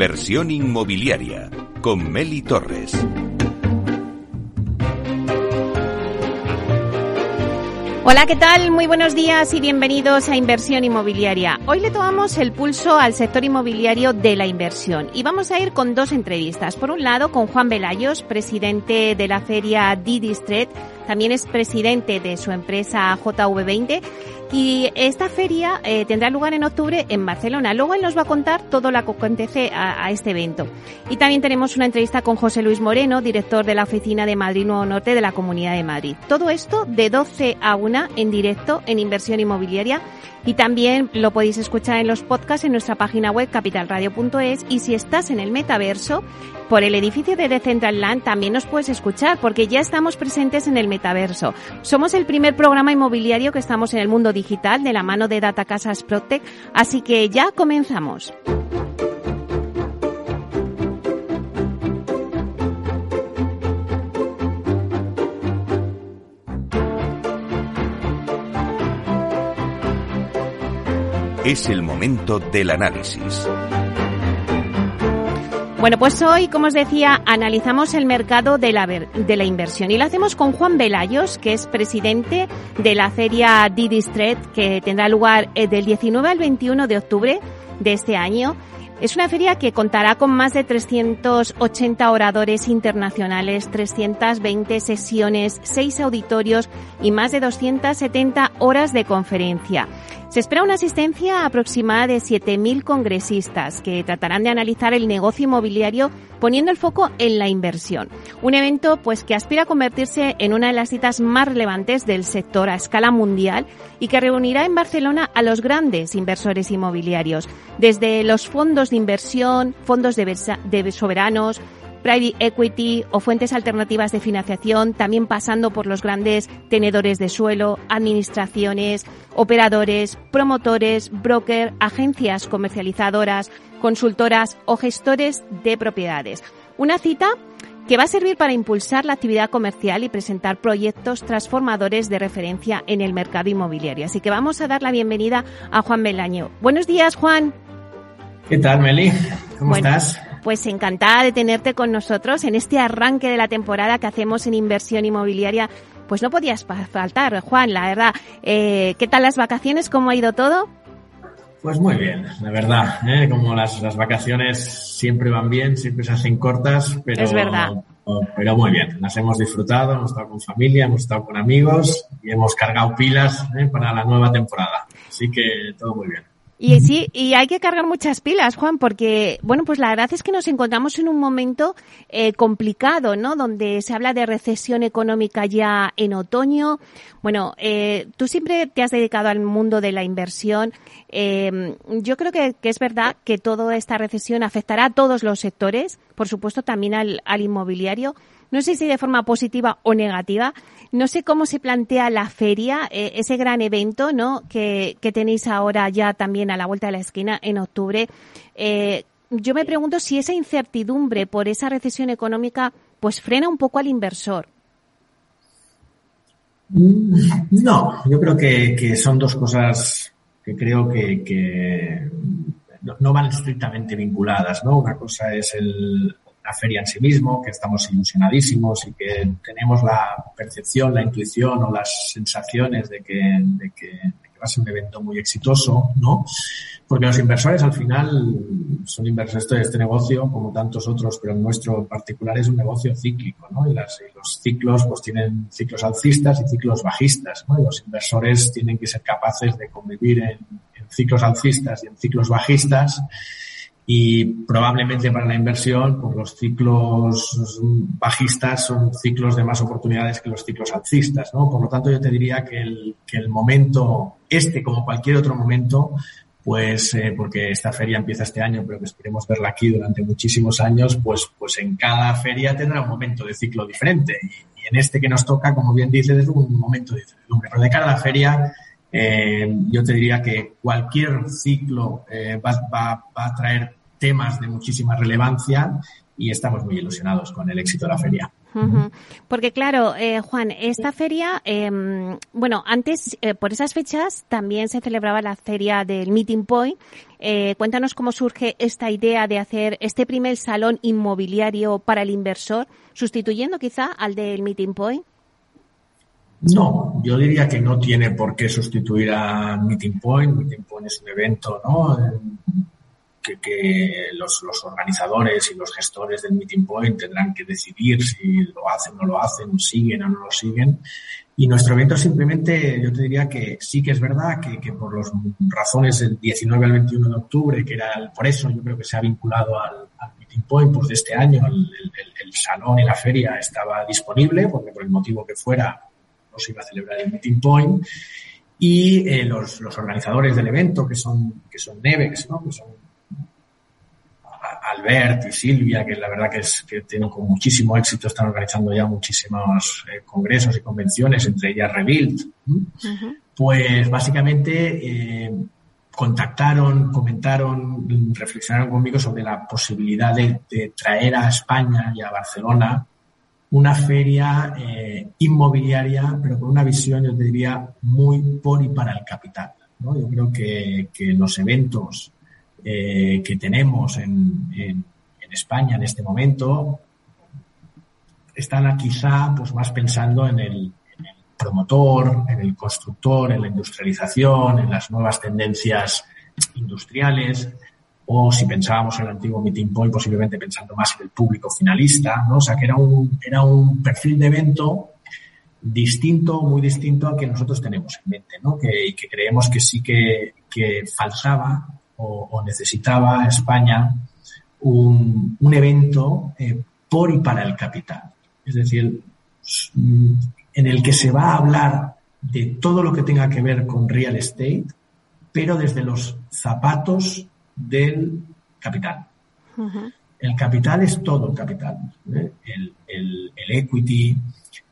Inversión inmobiliaria con Meli Torres. Hola, ¿qué tal? Muy buenos días y bienvenidos a Inversión Inmobiliaria. Hoy le tomamos el pulso al sector inmobiliario de la inversión y vamos a ir con dos entrevistas. Por un lado, con Juan Velayos, presidente de la feria Didistret, también es presidente de su empresa JV20 y esta feria eh, tendrá lugar en octubre en Barcelona. Luego él nos va a contar todo lo que acontece a, a, este evento. Y también tenemos una entrevista con José Luis Moreno, director de la oficina de Madrid Nuevo Norte de la Comunidad de Madrid. Todo esto de 12 a 1 en directo en inversión inmobiliaria y también lo podéis escuchar en los podcasts en nuestra página web capitalradio.es y si estás en el metaverso, por el edificio de Decentraland también nos puedes escuchar porque ya estamos presentes en el metaverso. Somos el primer programa inmobiliario que estamos en el mundo digital de la mano de Data Casas Protec, así que ya comenzamos. Es el momento del análisis. Bueno, pues hoy, como os decía, analizamos el mercado de la, de la inversión y lo hacemos con Juan Velayos, que es presidente de la feria Didistret, que tendrá lugar eh, del 19 al 21 de octubre de este año. Es una feria que contará con más de 380 oradores internacionales, 320 sesiones, 6 auditorios y más de 270 horas de conferencia. Se espera una asistencia aproximada de 7.000 congresistas que tratarán de analizar el negocio inmobiliario poniendo el foco en la inversión. Un evento pues que aspira a convertirse en una de las citas más relevantes del sector a escala mundial y que reunirá en Barcelona a los grandes inversores inmobiliarios, desde los fondos de inversión, fondos de, soberanos, private equity o fuentes alternativas de financiación, también pasando por los grandes tenedores de suelo, administraciones, operadores, promotores, broker, agencias comercializadoras, consultoras o gestores de propiedades. Una cita que va a servir para impulsar la actividad comercial y presentar proyectos transformadores de referencia en el mercado inmobiliario. Así que vamos a dar la bienvenida a Juan Belaño. Buenos días, Juan. ¿Qué tal, Meli? ¿Cómo bueno, estás? Pues encantada de tenerte con nosotros en este arranque de la temporada que hacemos en inversión inmobiliaria. Pues no podías faltar, Juan, la verdad. Eh, ¿Qué tal las vacaciones? ¿Cómo ha ido todo? Pues muy bien, la verdad. ¿eh? Como las, las, vacaciones siempre van bien, siempre se hacen cortas, pero, es verdad. pero muy bien. Las hemos disfrutado, hemos estado con familia, hemos estado con amigos y hemos cargado pilas ¿eh? para la nueva temporada. Así que todo muy bien. Y sí, y hay que cargar muchas pilas, Juan, porque, bueno, pues la verdad es que nos encontramos en un momento eh, complicado, ¿no? Donde se habla de recesión económica ya en otoño. Bueno, eh, tú siempre te has dedicado al mundo de la inversión. Eh, yo creo que, que, es verdad que toda esta recesión afectará a todos los sectores, por supuesto también al, al inmobiliario. No sé si de forma positiva o negativa. No sé cómo se plantea la feria, eh, ese gran evento, ¿no? Que, que, tenéis ahora ya también a la vuelta de la esquina en octubre. Eh, yo me pregunto si esa incertidumbre por esa recesión económica, pues frena un poco al inversor. No, yo creo que, que son dos cosas que creo que, que no, no, van estrictamente vinculadas, ¿no? Una cosa es el, la feria en sí mismo, que estamos ilusionadísimos y que tenemos la percepción, la intuición o las sensaciones de que, de que, de que va a ser un evento muy exitoso, ¿no? Porque los inversores al final son inversores de este negocio, como tantos otros, pero el nuestro en particular es un negocio cíclico, ¿no? Y, las, y, los ciclos pues tienen ciclos alcistas y ciclos bajistas, ¿no? Y los inversores tienen que ser capaces de convivir en, en ciclos alcistas y en ciclos bajistas y probablemente para la inversión, pues los ciclos bajistas son ciclos de más oportunidades que los ciclos alcistas, ¿no? Por lo tanto, yo te diría que el, que el momento, este como cualquier otro momento, pues eh, porque esta feria empieza este año, pero que esperemos verla aquí durante muchísimos años, pues, pues en cada feria tendrá un momento de ciclo diferente. Y, en este que nos toca, como bien dices, es un momento de incertidumbre. Pero de cara a la feria, eh, yo te diría que cualquier ciclo eh, va, va, va a traer temas de muchísima relevancia y estamos muy ilusionados con el éxito de la feria. Porque claro, eh, Juan, esta feria, em, bueno, antes, eh, por esas fechas, también se celebraba la feria del Meeting Point. Eh, cuéntanos cómo surge esta idea de hacer este primer salón inmobiliario para el inversor, sustituyendo quizá al del Meeting Point. No, yo diría que no tiene por qué sustituir a Meeting Point. Meeting Point es un evento, ¿no? Que, los, organizadores y los gestores del Meeting Point tendrán que decidir si lo hacen o no lo hacen, siguen o no lo siguen. Y nuestro evento simplemente, yo te diría que sí que es verdad que, por las razones del 19 al 21 de octubre, que era por eso yo creo que se ha vinculado al, Meeting Point, pues de este año el, salón y la feria estaba disponible, porque por el motivo que fuera no se iba a celebrar el Meeting Point. Y eh, los, organizadores del evento, que son, que son Nevex, ¿no? que son Albert y Silvia, que la verdad que, es, que tienen con muchísimo éxito, están organizando ya muchísimos eh, congresos y convenciones, entre ellas Rebuild, pues básicamente eh, contactaron, comentaron, reflexionaron conmigo sobre la posibilidad de, traer a España y a Barcelona una feria eh, inmobiliaria, pero con una visión, yo te diría, muy por y para el capital. ¿no? Yo creo que, que los eventos eh, que tenemos en, en, España en este momento están quizá pues más pensando en el, promotor, en el constructor, en la industrialización, en las nuevas tendencias industriales, o si pensábamos en el antiguo Meeting Point, posiblemente pensando más en el público finalista, ¿no? O sea, que era un, era un perfil de evento distinto, muy distinto al que nosotros tenemos en mente, ¿no? Que, que creemos que sí que, que faltaba o, necesitaba España un, un evento eh, por y para el capital. Es decir, en el que se va a hablar de todo lo que tenga que ver con real estate, pero desde los zapatos del capital. El capital es todo el capital. ¿eh? El, el, el, equity,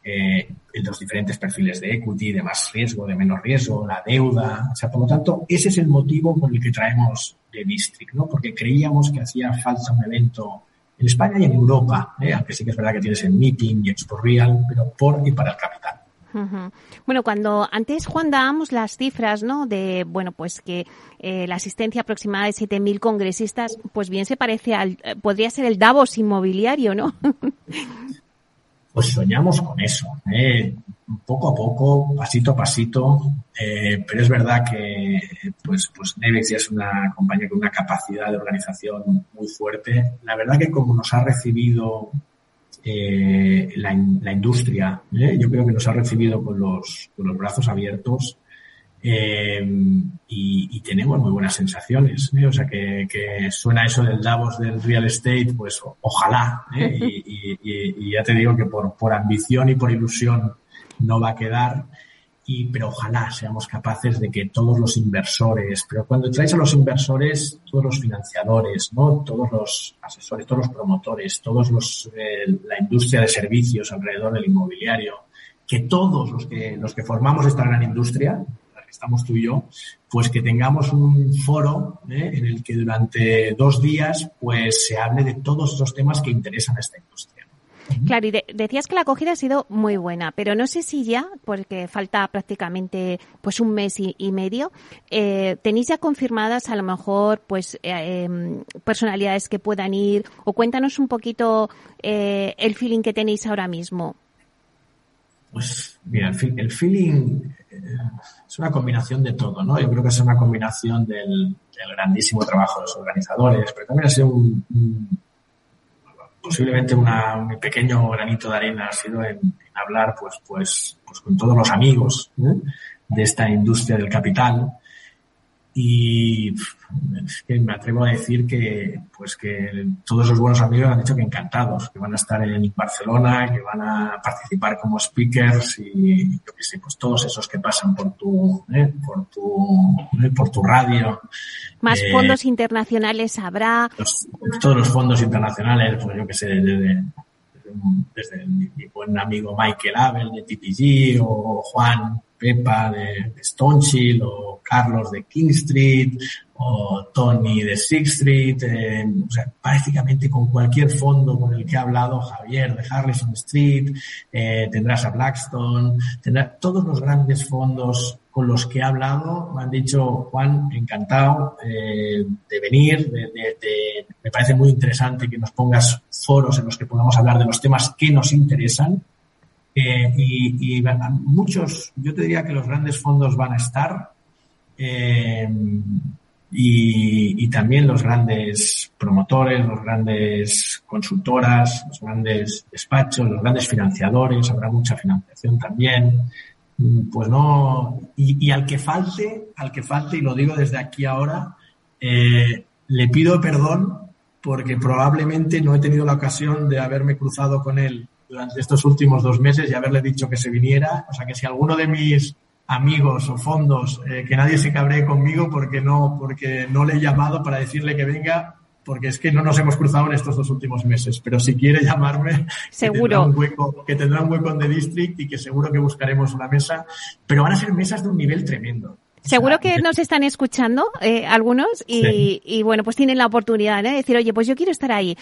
eh, los diferentes perfiles de equity, de más riesgo, de menos riesgo, la deuda. O sea, por lo tanto, ese es el motivo por el que traemos de District, ¿no? Porque creíamos que hacía falta un evento en España y en Europa, ¿eh? aunque sí que es verdad que tienes el Meeting y Expo Real, pero por y para el capital. Bueno, cuando antes, Juan, dábamos las cifras, ¿no? De, bueno, pues que eh, la asistencia aproximada de 7.000 congresistas, pues bien se parece al, eh, podría ser el Davos inmobiliario, ¿no? pues soñamos con eso, ¿eh? poco a poco, pasito a pasito, eh, pero es verdad que pues, pues Nevex ya es una compañía con una capacidad de organización muy fuerte. La verdad que como nos ha recibido eh, la, la, industria, ¿eh? yo creo que nos ha recibido con los, con los brazos abiertos eh, y, tenemos muy buenas sensaciones. ¿eh? O sea, que, suena eso del Davos del real estate, pues ojalá. ¿eh? Y, ya te digo que por, por ambición y por ilusión no va a quedar. Y, pero ojalá seamos capaces de que todos los inversores, pero cuando traes a los inversores, todos los financiadores, ¿no? Todos los asesores, todos los promotores, todos los, la industria de servicios alrededor del inmobiliario, que todos los que, los que formamos esta gran industria, estamos tú y yo, pues que tengamos un foro ¿eh? en el que durante dos días pues se hable de todos esos temas que interesan a esta industria. Claro, y decías que la acogida ha sido muy buena, pero no sé si ya, porque falta prácticamente pues un mes y, medio, eh, tenéis ya confirmadas a lo mejor pues eh, em, personalidades que puedan ir o cuéntanos un poquito el feeling que tenéis ahora mismo. Pues mira, el, feeling eh, es una combinación de todo, ¿no? Yo creo que es una combinación del, grandísimo trabajo de los organizadores, pero también ha sido un, posiblemente una, un pequeño granito de arena ha sido en, hablar pues, pues, pues con todos los amigos ¿eh? de esta industria del capital y es que me atrevo a decir que pues que todos los buenos amigos han dicho que encantados, que van a estar en Barcelona, que van a participar como speakers y yo que sé, pues todos esos que pasan por tu, ¿eh? por tu, ¿eh? por tu radio. Más eh, fondos internacionales habrá. todos los fondos internacionales, pues yo que sé, desde, desde, mi, buen amigo Michael Abel de TPG o Juan Pepa de, de o Carlos de King Street o Tony de Sixth Street, eh, o sea, prácticamente con cualquier fondo con el que ha hablado Javier de Harrison Street, eh, tendrás a Blackstone, tendrás todos los grandes fondos con los que he hablado me han dicho, Juan, encantado eh, de venir, de, me parece muy interesante que nos pongas foros en los que podamos hablar de los temas que nos interesan. Eh, y, muchos, yo te diría que los grandes fondos van a estar eh, y, y, también los grandes promotores, los grandes consultoras, los grandes despachos, los grandes financiadores, habrá mucha financiación también. Mm, pues no, y, al que falte, al que falte, y lo digo desde aquí ahora, eh, le pido perdón porque probablemente no he tenido la ocasión de haberme cruzado con él durante estos últimos dos meses y haberle dicho que se viniera. O sea que si alguno de mis amigos o fondos, eh, que nadie se cabree conmigo porque no, porque no le he llamado para decirle que venga, porque es que no nos hemos cruzado en estos dos últimos meses. Pero si quiere llamarme, seguro que tendrá un hueco, en The District y que seguro que buscaremos una mesa. Pero van a ser mesas de un nivel tremendo. Seguro que nos están escuchando eh, algunos y, y, bueno, pues tienen la oportunidad ¿eh? de decir, oye, pues yo quiero estar ahí.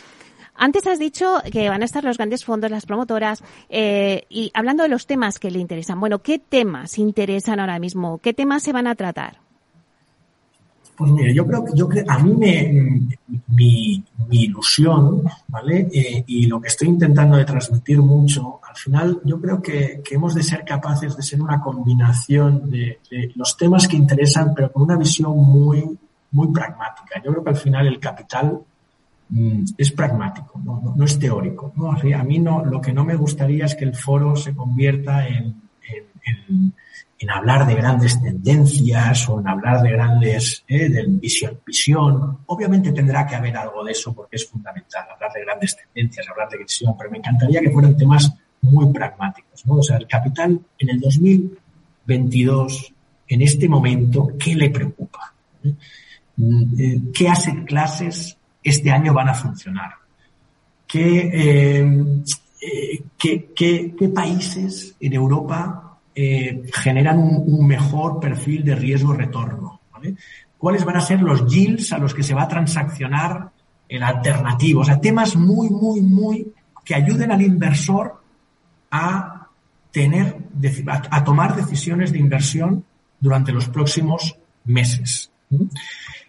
Antes has dicho que van a estar los grandes fondos, las promotoras, eh, y hablando de los temas que le interesan. Bueno, ¿qué temas interesan ahora mismo? ¿Qué temas se van a tratar? Pues mire, yo creo que yo creo, a mí me, mi, ilusión, ¿vale? Eh, y lo que estoy intentando de transmitir mucho, al final yo creo que, hemos de ser capaces de ser una combinación de, los temas que interesan, pero con una visión muy, muy pragmática. Yo creo que al final el capital es pragmático, no, no, es teórico. ¿no? A mí no, lo que no me gustaría es que el foro se convierta en, en hablar de grandes tendencias o en hablar de grandes eh, visión, visión. Obviamente tendrá que haber algo de eso porque es fundamental hablar de grandes tendencias, hablar de visión, pero me encantaría que fueran temas muy pragmáticos. ¿no? O sea, el capital en el 2022, en este momento, ¿qué le preocupa? Mm, eh, ¿Qué hace clases este año van a funcionar? ¿Qué, eh, qué, qué, qué países en Europa eh, generan un, mejor perfil de riesgo-retorno. ¿Cuáles van a ser los yields a los que se va a transaccionar el alternativo? O sea, temas muy, muy, muy que ayuden al inversor a tener, a, tomar decisiones de inversión durante los próximos meses.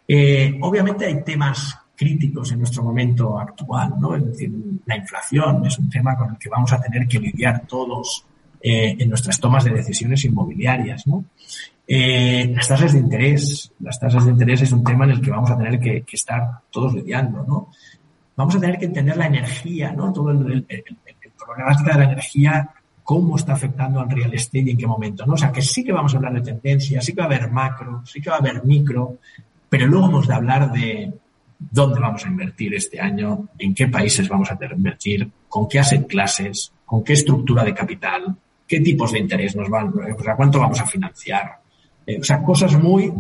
Eh, obviamente hay temas críticos en nuestro momento actual, ¿no? Es decir, la inflación es un tema con el que vamos a tener que lidiar todos eh, en nuestras tomas de decisiones inmobiliarias. ¿no? Eh, las tasas de interés. Las tasas de interés es un tema en el que vamos a tener que, estar todos lidiando. ¿no? Vamos a tener que entender la energía, ¿no? todo el, el, problemática de la energía cómo está afectando al real estate y en qué momento, ¿no? O sea, que sí que vamos a hablar de tendencias, sí que va a haber macro, sí que va a haber micro, pero luego hemos de hablar de dónde vamos a invertir este año, en qué países vamos a invertir, con qué asset clases, con qué estructura de capital, qué tipos de interés nos van, o sea, cuánto vamos a financiar. Eh, o sea, cosas muy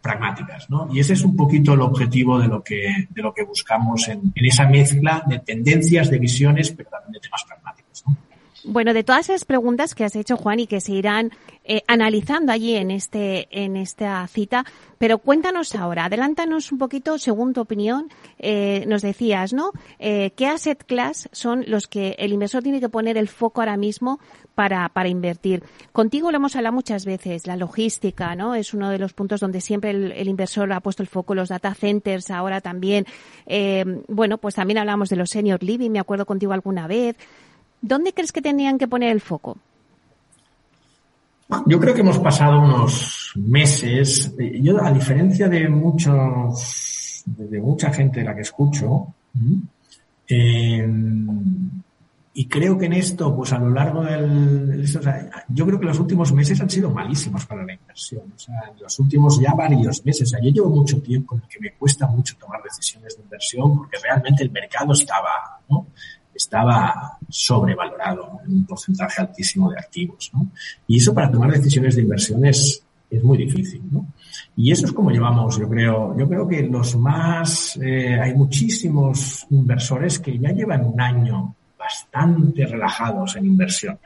pragmáticas, ¿no? Y ese es un poquito el objetivo de lo que, de lo que buscamos en, en esa mezcla de tendencias, de visiones, pero también de temas pragmáticos, ¿no? Bueno, de todas esas preguntas que has hecho, Juan, y que se irán eh, analizando allí en este en esta cita, pero cuéntanos ahora, adelántanos un poquito, según tu opinión, eh, nos decías, ¿no? Eh, ¿Qué asset class son los que el inversor tiene que poner el foco ahora mismo para, para invertir? Contigo lo hemos hablado muchas veces, la logística, ¿no? Es uno de los puntos donde siempre el, inversor ha puesto el foco, los data centers ahora también. Eh, bueno, pues también hablamos de los senior living, me acuerdo contigo alguna vez. ¿Dónde crees que tenían que poner el foco? Yo creo que hemos pasado unos meses, eh, yo a diferencia de muchos, de mucha gente de la que escucho, eh, y creo que en esto, pues a lo largo del, yo creo que los últimos meses han sido malísimos para la inversión. O sea, los últimos ya varios meses. O sea, yo llevo mucho tiempo en el que me cuesta mucho tomar decisiones de inversión porque realmente el mercado estaba, ¿no? Estaba sobrevalorado en un porcentaje altísimo de activos. ¿no? Y eso para tomar decisiones de inversión es, muy difícil. ¿no? Y eso es como llevamos, yo creo, yo creo que los más, eh, hay muchísimos inversores que ya llevan un año bastante relajados en inversión.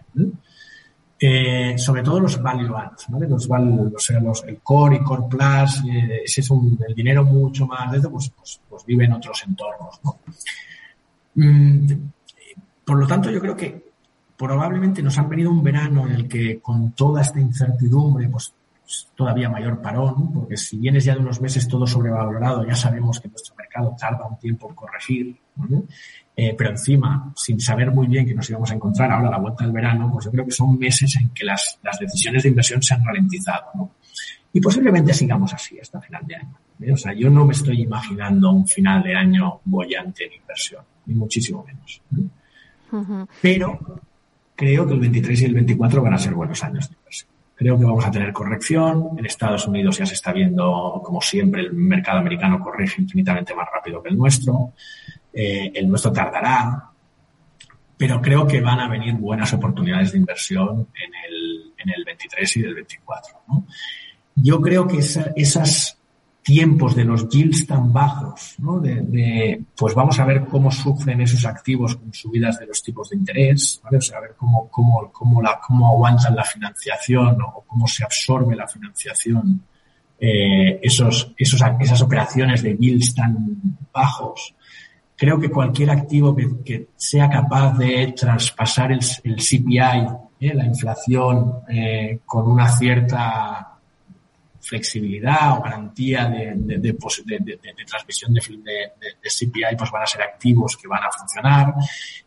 Eh, sobre todo los value ads, ¿vale? Los, los, el core y core plus, eh, ese es un, el dinero mucho más de eso, pues, pues, pues vive en otros entornos, ¿no? Mm, por lo tanto, yo creo que probablemente nos han venido un verano en el que con toda esta incertidumbre, pues, todavía mayor parón, porque si vienes ya de unos meses todo sobrevalorado, ya sabemos que nuestro mercado tarda un tiempo en corregir. Eh, pero encima, sin saber muy bien que nos íbamos a encontrar ahora a la vuelta del verano, pues yo creo que son meses en que las, las decisiones de inversión se han ralentizado, ¿no? Y posiblemente sigamos así hasta final de año. ¿eh? O sea, yo no me estoy imaginando un final de año bollante en inversión, ni muchísimo menos. ¿eh? Pero creo que el 23 y el 24 van a ser buenos años de inversión. Creo que vamos a tener corrección. En Estados Unidos ya se está viendo, como siempre, el mercado americano corrige infinitamente más rápido que el nuestro. Eh, el nuestro tardará, pero creo que van a venir buenas oportunidades de inversión en el, en el 23 y el 24. ¿no? Yo creo que esa, esos tiempos de los yields tan bajos, ¿no? de, de, pues vamos a ver cómo sufren esos activos con subidas de los tipos de interés, ¿vale? o sea, a ver cómo, cómo, cómo, la, cómo aguantan la financiación o cómo se absorbe la financiación eh, esos, esos, esas operaciones de yields tan bajos creo que cualquier activo que, sea capaz de traspasar el, CPI, ¿eh? la inflación, eh, con una cierta flexibilidad o garantía de, de, transmisión de, CPI, pues van a ser activos que van a funcionar.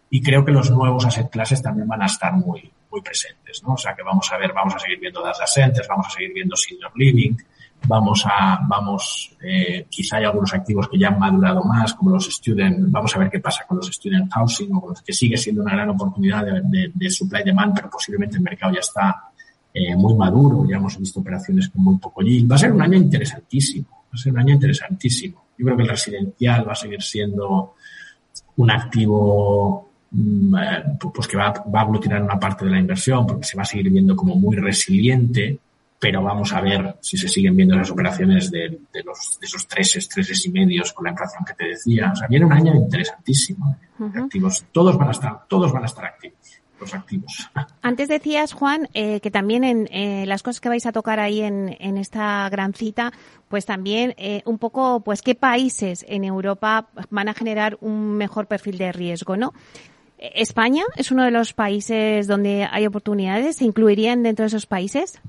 Y creo que los nuevos asset classes también van a estar muy, muy presentes, ¿no? O sea que vamos a ver, vamos a seguir viendo data centers, vamos a seguir viendo senior living, vamos a, vamos, eh, quizá hay algunos activos que ya han madurado más, como los student, vamos a ver qué pasa con los student housing, o que sigue siendo una gran oportunidad de, de, supply demand, pero posiblemente el mercado ya está eh, muy maduro, ya hemos visto operaciones con muy poco yield. Va a ser un año interesantísimo, va a ser un año interesantísimo. Yo creo que el residencial va a seguir siendo un activo mm, eh, pues que va, va a aglutinar una parte de la inversión porque se va a seguir viendo como muy resiliente pero vamos a ver si se siguen viendo las operaciones de, de, los, de esos treses, treses y medios con la inflación que te decía. O sea, viene un año interesantísimo. ¿eh? Activos, todos van a estar, todos van a estar activos. Los activos. Antes decías, Juan, eh, que también en eh, las cosas que vais a tocar ahí en, en esta gran cita, pues también eh, un poco, pues qué países en Europa van a generar un mejor perfil de riesgo, ¿no? ¿España es uno de los países donde hay oportunidades? ¿Se incluirían dentro de esos países?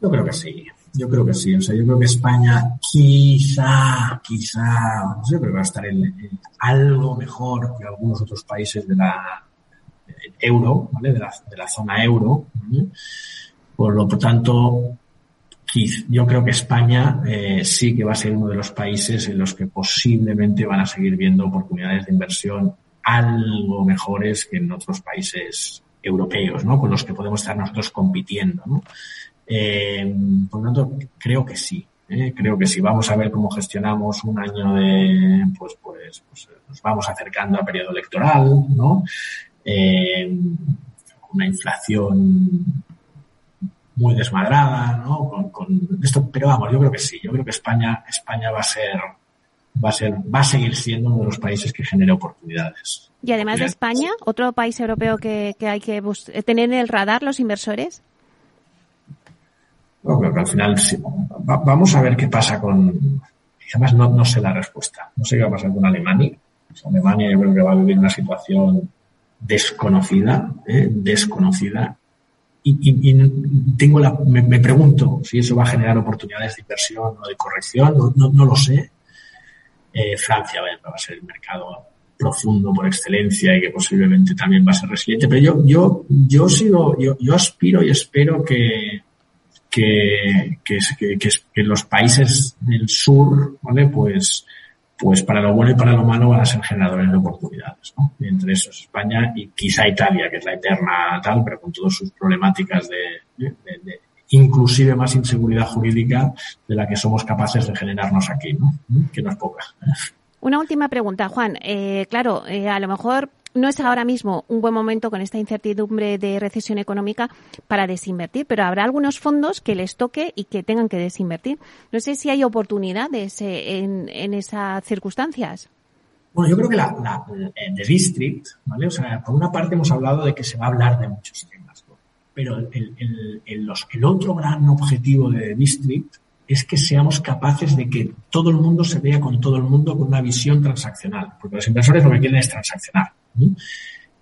Yo creo que sí. Yo creo que sí. O sea, yo creo que España quizá, quizá, no sé, pero va a estar en, algo mejor que algunos otros países de la euro, ¿vale? De la, de la zona euro. Por lo tanto, yo creo que España eh, sí que va a ser uno de los países en los que posiblemente van a seguir viendo oportunidades de inversión algo mejores que en otros países europeos, ¿no? Con los que podemos estar nosotros compitiendo, ¿no? Eh, por lo tanto, creo que sí. ¿eh? Creo que sí. Vamos a ver cómo gestionamos un año de, pues, pues, pues nos vamos acercando al periodo electoral, ¿no? Eh, una inflación muy desmadrada, ¿no? Con, con, esto, pero vamos, yo creo que sí. Yo creo que España, España va a ser, va a ser, va a seguir siendo uno de los países que genere oportunidades. Y además de España, otro país europeo que, que hay que tener en el radar los inversores. No, creo que al final sí. vamos a ver qué pasa con. Además, no, no sé la respuesta. No sé qué va a pasar con Alemania. Alemania yo creo que va a vivir una situación desconocida, ¿eh? desconocida. Y, y, y tengo la, me, me, pregunto si eso va a generar oportunidades de inversión o de corrección, no, no, no lo sé. Eh, Francia va a ser el mercado profundo por excelencia y que posiblemente también va a ser resiliente, pero yo, yo, yo sigo, yo, yo aspiro y espero que, que, que, que, que, los países del sur, ¿vale? Pues, pues para lo bueno y para lo malo van a ser generadores de oportunidades, ¿no? Y entre esos España y quizá Italia, que es la eterna tal, pero con todas sus problemáticas de, de, de inclusive más inseguridad jurídica de la que somos capaces de generarnos aquí, ¿no? Que no es poca. Una última pregunta, Juan. Eh, claro, eh, a lo mejor no es ahora mismo un buen momento con esta incertidumbre de recesión económica para desinvertir, pero habrá algunos fondos que les toque y que tengan que desinvertir. No sé si hay oportunidades eh, en, en esas circunstancias. Bueno, yo creo que la, la, The District, ¿vale? O sea, por una parte hemos hablado de que se va a hablar de muchos temas. pero el, el, otro gran objetivo de District es que seamos capaces de que todo el mundo se vea con todo el mundo con una visión transaccional, porque los inversores lo que quieren es transaccionar.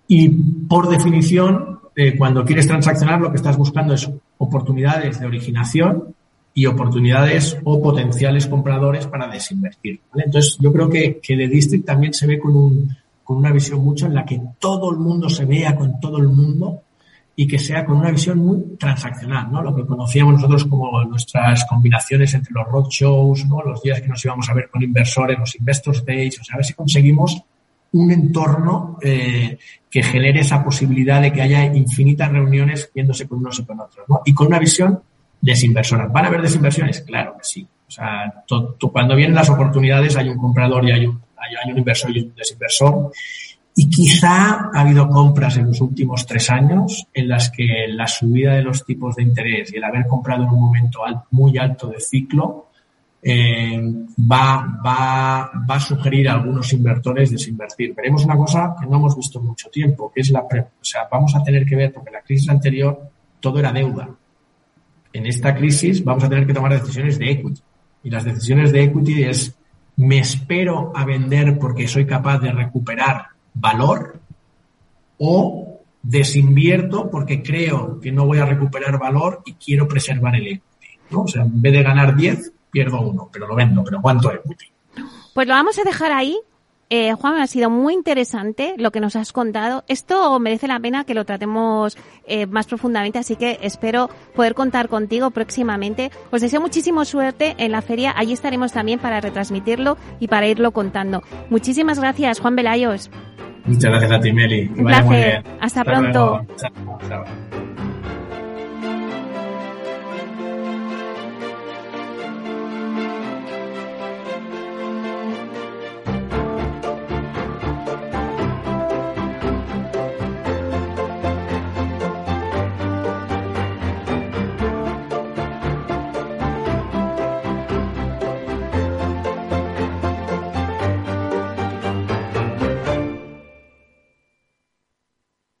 Y por definición, eh, cuando quieres transaccionar, lo que estás buscando es oportunidades de originación y oportunidades o potenciales compradores para desinvertir. Entonces, yo creo que, que The District también se ve con, un, con una visión mucho en la que todo el mundo se vea con todo el mundo y que sea con una visión muy transaccional, ¿no? Lo que conocíamos nosotros como nuestras combinaciones entre los roadshows, ¿no? Los días que nos íbamos a ver con inversores, los investors days, o sea, a ver si conseguimos un entorno eh, que genere esa posibilidad de que haya infinitas reuniones viéndose con unos y con otros, ¿no? Y con una visión desinversora. ¿Van a haber desinversiones? Claro que sí. O sea, cuando vienen las oportunidades hay un comprador y hay un, hay un inversor y un desinversor. Y quizá ha habido compras en los últimos tres años en las que la subida de los tipos de interés y el haber comprado en un momento muy alto de ciclo eh, va, va, va a sugerir a algunos inversores desinvertir. Veremos una cosa que no hemos visto en mucho tiempo, que es la, o sea, vamos a tener que ver, porque la crisis anterior todo era deuda. En esta crisis vamos a tener que tomar decisiones de equity. Y las decisiones de equity es, me espero a vender porque soy capaz de recuperar valor o desinvierto porque creo que no voy a recuperar valor y quiero preservar el equity. ¿no? O sea, en vez de ganar 10, pierdo uno, pero lo vendo, pero ¿cuánto equity? Pues lo vamos a dejar ahí. Eh, Juan, ha sido muy interesante lo que nos has contado. Esto merece la pena que lo tratemos eh, más profundamente, así que espero poder contar contigo próximamente. Os deseo muchísima suerte en la feria. Allí estaremos también para retransmitirlo y para irlo contando. Muchísimas gracias, Juan Velayos. Muchas gracias a ti, Meli. Un placer. Hasta, pronto.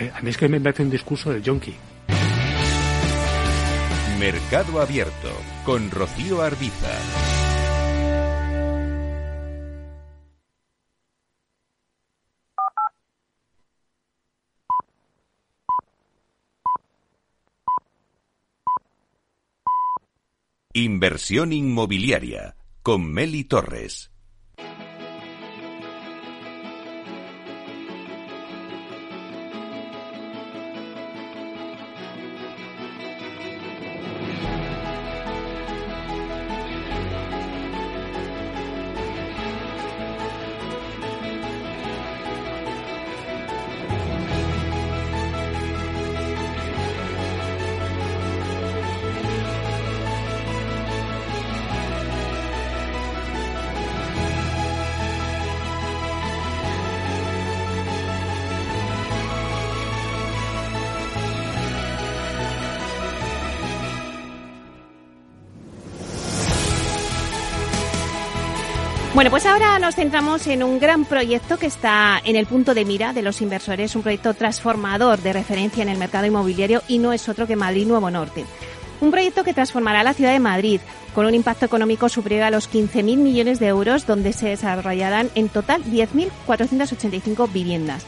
eh, a mí es que me parece un discurso de yonki. Mercado Abierto con Rocío Arbiza. Inversión inmobiliaria con Meli Torres. Bueno, pues ahora nos centramos en un gran proyecto que está en el punto de mira de los inversores, un proyecto transformador de referencia en el mercado inmobiliario y no es otro que Madrid Nuevo Norte. Un proyecto que transformará la ciudad de Madrid con un impacto económico superior a los 15.000 millones de euros, donde se desarrollarán en total 10.485 viviendas.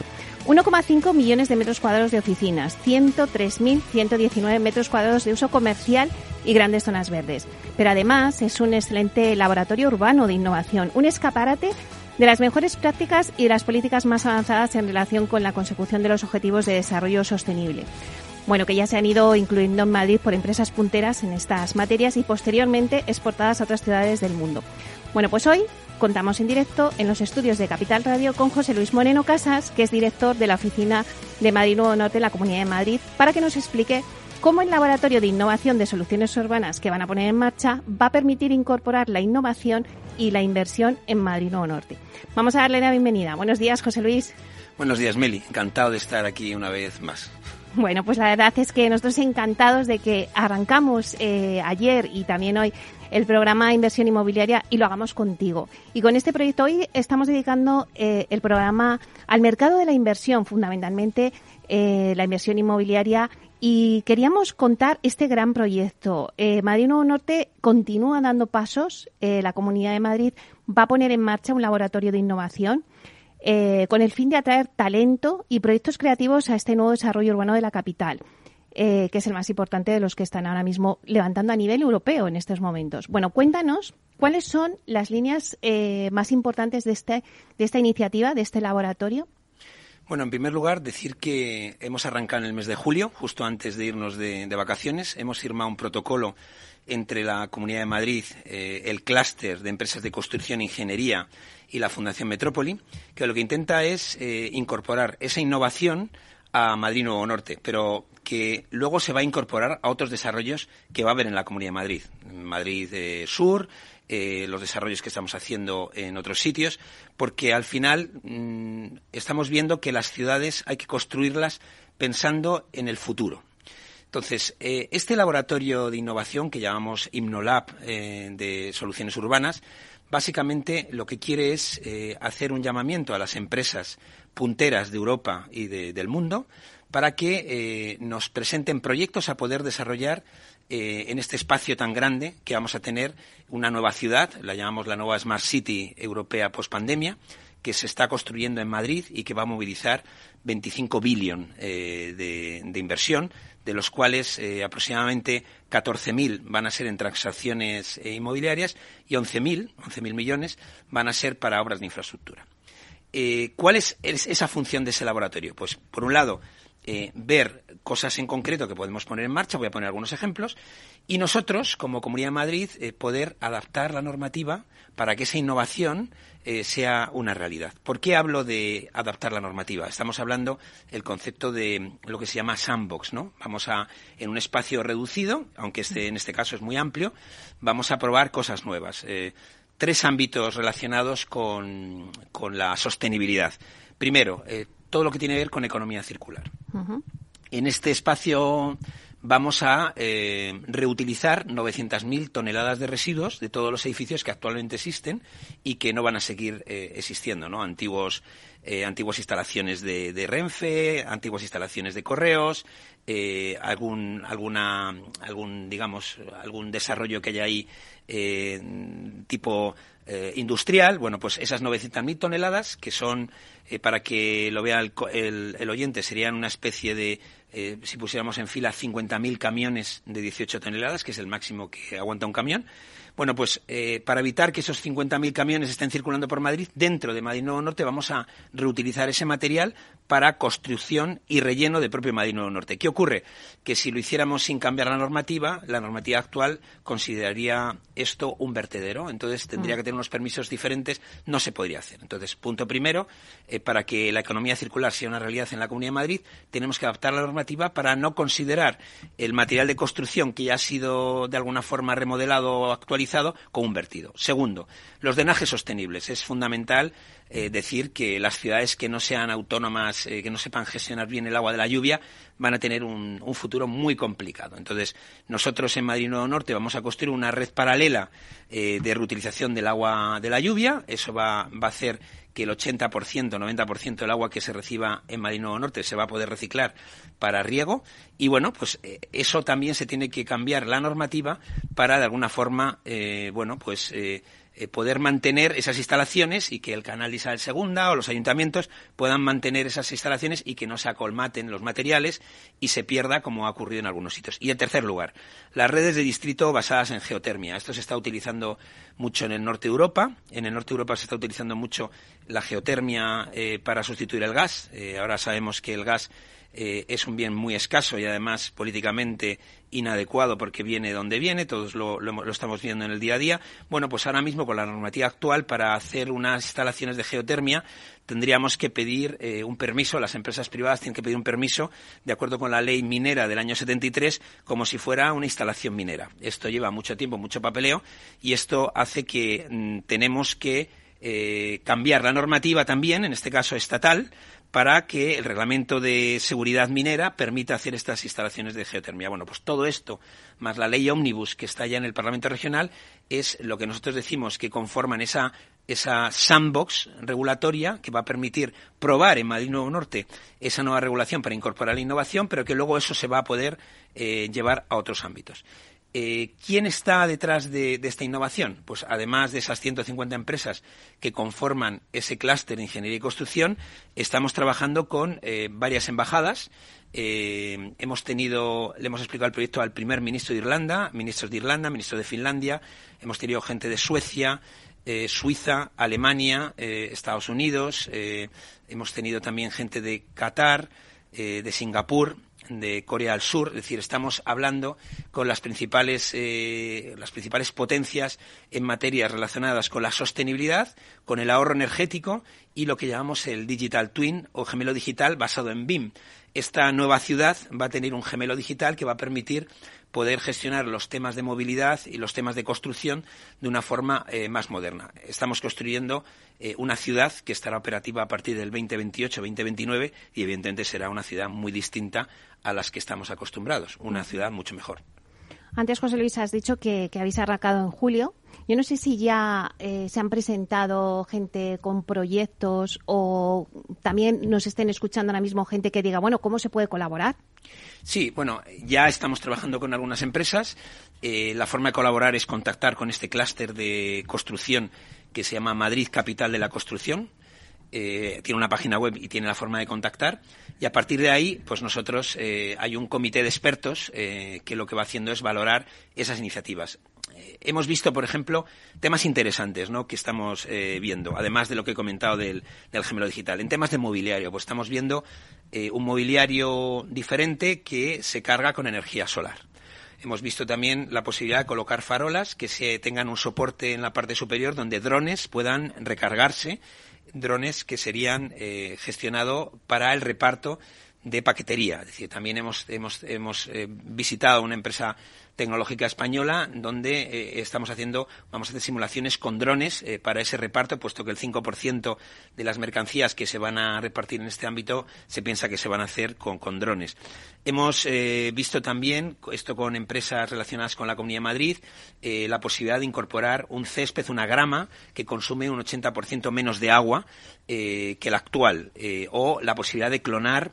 1,5 millones de metros cuadrados de oficinas, 103.119 metros cuadrados de uso comercial y grandes zonas verdes. Pero además es un excelente laboratorio urbano de innovación, un escaparate de las mejores prácticas y de las políticas más avanzadas en relación con la consecución de los objetivos de desarrollo sostenible. Bueno, que ya se han ido incluyendo en Madrid por empresas punteras en estas materias y posteriormente exportadas a otras ciudades del mundo. Bueno, pues hoy contamos en directo en los estudios de Capital Radio con José Luis Moreno Casas, que es director de la oficina de Madrid Nuevo Norte en la Comunidad de Madrid, para que nos explique cómo el Laboratorio de Innovación de Soluciones Urbanas que van a poner en marcha va a permitir incorporar la innovación y la inversión en Madrid Nuevo Norte. Vamos a darle la bienvenida. Buenos días, José Luis. Buenos días, Meli. Encantado de estar aquí una vez más. Bueno, pues la verdad es que nosotros encantados de que arrancamos eh, ayer y también hoy el programa Inversión Inmobiliaria y lo hagamos contigo. Y con este proyecto hoy estamos dedicando eh, el programa al mercado de la inversión, fundamentalmente eh, la inversión inmobiliaria y queríamos contar este gran proyecto. Eh, Madrid Nuevo Norte continúa dando pasos. La Comunidad de Madrid va a poner en marcha un laboratorio de innovación con el fin de atraer talento y proyectos creativos a este nuevo desarrollo urbano de la capital. Que es el más importante de los que están ahora mismo levantando a nivel europeo en estos momentos. Bueno, cuéntanos cuáles son las líneas más importantes de, este, de esta iniciativa, de este laboratorio. Bueno, en primer lugar, decir que hemos arrancado en el mes de julio, justo antes de irnos de, vacaciones. Hemos firmado un protocolo entre la Comunidad de Madrid, eh, el clúster de empresas de construcción e ingeniería y la Fundación Metrópoli, que lo que intenta es eh, incorporar esa innovación a Madrid Nuevo Norte, pero que luego se va a incorporar a otros desarrollos que va a haber en la Comunidad de Madrid. Madrid eh, Sur, eh, los desarrollos que estamos haciendo en otros sitios, porque al final mm, estamos viendo que las ciudades hay que construirlas pensando en el futuro. Entonces, eh, este laboratorio de innovación que llamamos Himnolab de soluciones urbanas, básicamente lo que quiere es hacer un llamamiento a las empresas punteras de Europa y del mundo para que nos presenten proyectos a poder desarrollar eh, en este espacio tan grande que vamos a tener una nueva ciudad, la llamamos la nueva Smart City europea post pandemia, que se está construyendo en Madrid y que va a movilizar 25 billones eh, de, inversión, de los cuales eh, aproximadamente 14.000 van a ser en transacciones inmobiliarias y 11.000, 11.000 millones, van a ser para obras de infraestructura. ¿Cuál es esa función de ese laboratorio? Pues, por un lado, eh, ver cosas en concreto que podemos poner en marcha, voy a poner algunos ejemplos, y nosotros, como Comunidad de Madrid, eh, poder adaptar la normativa para que esa innovación eh, sea una realidad. ¿Por qué hablo de adaptar la normativa? Estamos hablando del concepto de lo que se llama sandbox, ¿no? Vamos a, en un espacio reducido, aunque este, en este caso es muy amplio, vamos a probar cosas nuevas. tres ámbitos relacionados con, con la sostenibilidad. Primero, todo lo que tiene que ver con economía circular. En este espacio vamos a eh, reutilizar 900.000 toneladas de residuos de todos los edificios que actualmente existen y que no van a seguir eh, existiendo, ¿no? Antiguos eh, antiguas instalaciones de, de, Renfe, antiguas instalaciones de correos, eh, algún, alguna, algún, digamos, algún desarrollo que haya ahí eh, tipo eh, industrial, bueno, pues esas 900.000 toneladas, que son, para que lo vea el, el, el, oyente, serían una especie de, eh, si pusiéramos en fila 50.000 camiones de 18 toneladas, que es el máximo que aguanta un camión, bueno, pues eh, para evitar que esos 50.000 camiones estén circulando por Madrid, dentro de Madrid Nuevo Norte vamos a reutilizar ese material para construcción y relleno de propio Madrid Nuevo Norte. ¿Qué ocurre? Que si lo hiciéramos sin cambiar la normativa, la normativa actual consideraría esto un vertedero, entonces tendría que tener unos permisos diferentes, no se podría hacer. Entonces, punto primero, eh, para que la economía circular sea una realidad en la Comunidad de Madrid, tenemos que adaptar la normativa para no considerar el material de construcción que ya ha sido de alguna forma remodelado o actualizado como un vertido. Segundo, los drenajes sostenibles. Es fundamental eh, decir que las ciudades que no sean autónomas, eh, que no sepan gestionar bien el agua de la lluvia, van a tener un, futuro muy complicado. Entonces, nosotros en Madrid Nuevo Norte vamos a construir una red paralela eh, de reutilización del agua de la lluvia. Eso va, a hacer que el 80%, 90% del agua que se reciba en Madrid Nuevo Norte se va a poder reciclar para riego. Y bueno, pues eh, eso también se tiene que cambiar la normativa para de alguna forma, bueno, pues poder mantener esas instalaciones y que el canal de Isabel II o los ayuntamientos puedan mantener esas instalaciones y que no se acolmaten los materiales y se pierda como ha ocurrido en algunos sitios. Y en tercer lugar, las redes de distrito basadas en geotermia. Esto se está utilizando mucho en el norte de Europa. En el norte de Europa se está utilizando mucho la geotermia eh, para sustituir el gas. Eh, ahora sabemos que el gas eh, es un bien muy escaso y además políticamente inadecuado porque viene donde viene, todos lo, estamos viendo en el día a día. Bueno, pues ahora mismo con la normativa actual para hacer unas instalaciones de geotermia tendríamos que pedir eh, un permiso, las empresas privadas tienen que pedir un permiso de acuerdo con la ley minera del año 73 como si fuera una instalación minera. Esto lleva mucho tiempo, mucho papeleo y esto hace que mm, tenemos que eh, cambiar la normativa también, en este caso estatal, para que el reglamento de seguridad minera permita hacer estas instalaciones de geotermia. Bueno, pues todo esto, más la ley ómnibus que está ya en el Parlamento Regional, es lo que nosotros decimos que conforman esa, esa sandbox regulatoria que va a permitir probar en Madrid Nuevo Norte esa nueva regulación para incorporar la innovación, pero que luego eso se va a poder eh, llevar a otros ámbitos. Eh, ¿Quién está detrás de, esta innovación? Pues además de esas 150 empresas que conforman ese clúster de ingeniería y construcción, estamos trabajando con eh, varias embajadas. Eh, hemos tenido, le hemos explicado el proyecto al primer ministro de Irlanda, ministros de Irlanda, ministro de Finlandia, hemos tenido gente de Suecia, Suiza, Alemania, Estados Unidos, hemos tenido también gente de Qatar, de Singapur, de Corea del Sur, es decir, estamos hablando con las principales, eh, las principales potencias en materias relacionadas con la sostenibilidad, con el ahorro energético y lo que llamamos el Digital Twin o gemelo digital basado en BIM. Esta nueva ciudad va a tener un gemelo digital que va a permitir poder gestionar los temas de movilidad y los temas de construcción de una forma eh, más moderna. Estamos construyendo eh, una ciudad que estará operativa a partir del 2028-2029 y evidentemente será una ciudad muy distinta a las que estamos acostumbrados, una ciudad mucho mejor. Antes, José Luis, has dicho que, habéis arrancado en julio. Yo no sé si ya eh, se han presentado gente con proyectos o también nos estén escuchando ahora mismo gente que diga, bueno, ¿cómo se puede colaborar? Sí, bueno, ya estamos trabajando con algunas empresas. Eh, la forma de colaborar es contactar con este clúster de construcción que se llama Madrid Capital de la Construcción, eh, tiene una página web y tiene la forma de contactar. Y a partir de ahí, pues nosotros eh, hay un comité de expertos que lo que va haciendo es valorar esas iniciativas. Hemos visto, por ejemplo, temas interesantes ¿no? que estamos viendo, además de lo que he comentado del, del gemelo digital. En temas de mobiliario, pues estamos viendo eh, un mobiliario diferente que se carga con energía solar. Hemos visto también la posibilidad de colocar farolas que se tengan un soporte en la parte superior donde drones puedan recargarse drones que serían eh, gestionados para el reparto de paquetería. Es decir, también hemos, hemos, hemos eh, visitado una empresa tecnológica española donde eh, estamos haciendo, vamos a hacer simulaciones con drones eh, para ese reparto, puesto que el 5% de las mercancías que se van a repartir en este ámbito se piensa que se van a hacer con, drones. Hemos eh, visto también, esto con empresas relacionadas con la Comunidad de Madrid, la posibilidad de incorporar un césped, una grama, que consume un 80% menos de agua que la actual, o la posibilidad de clonar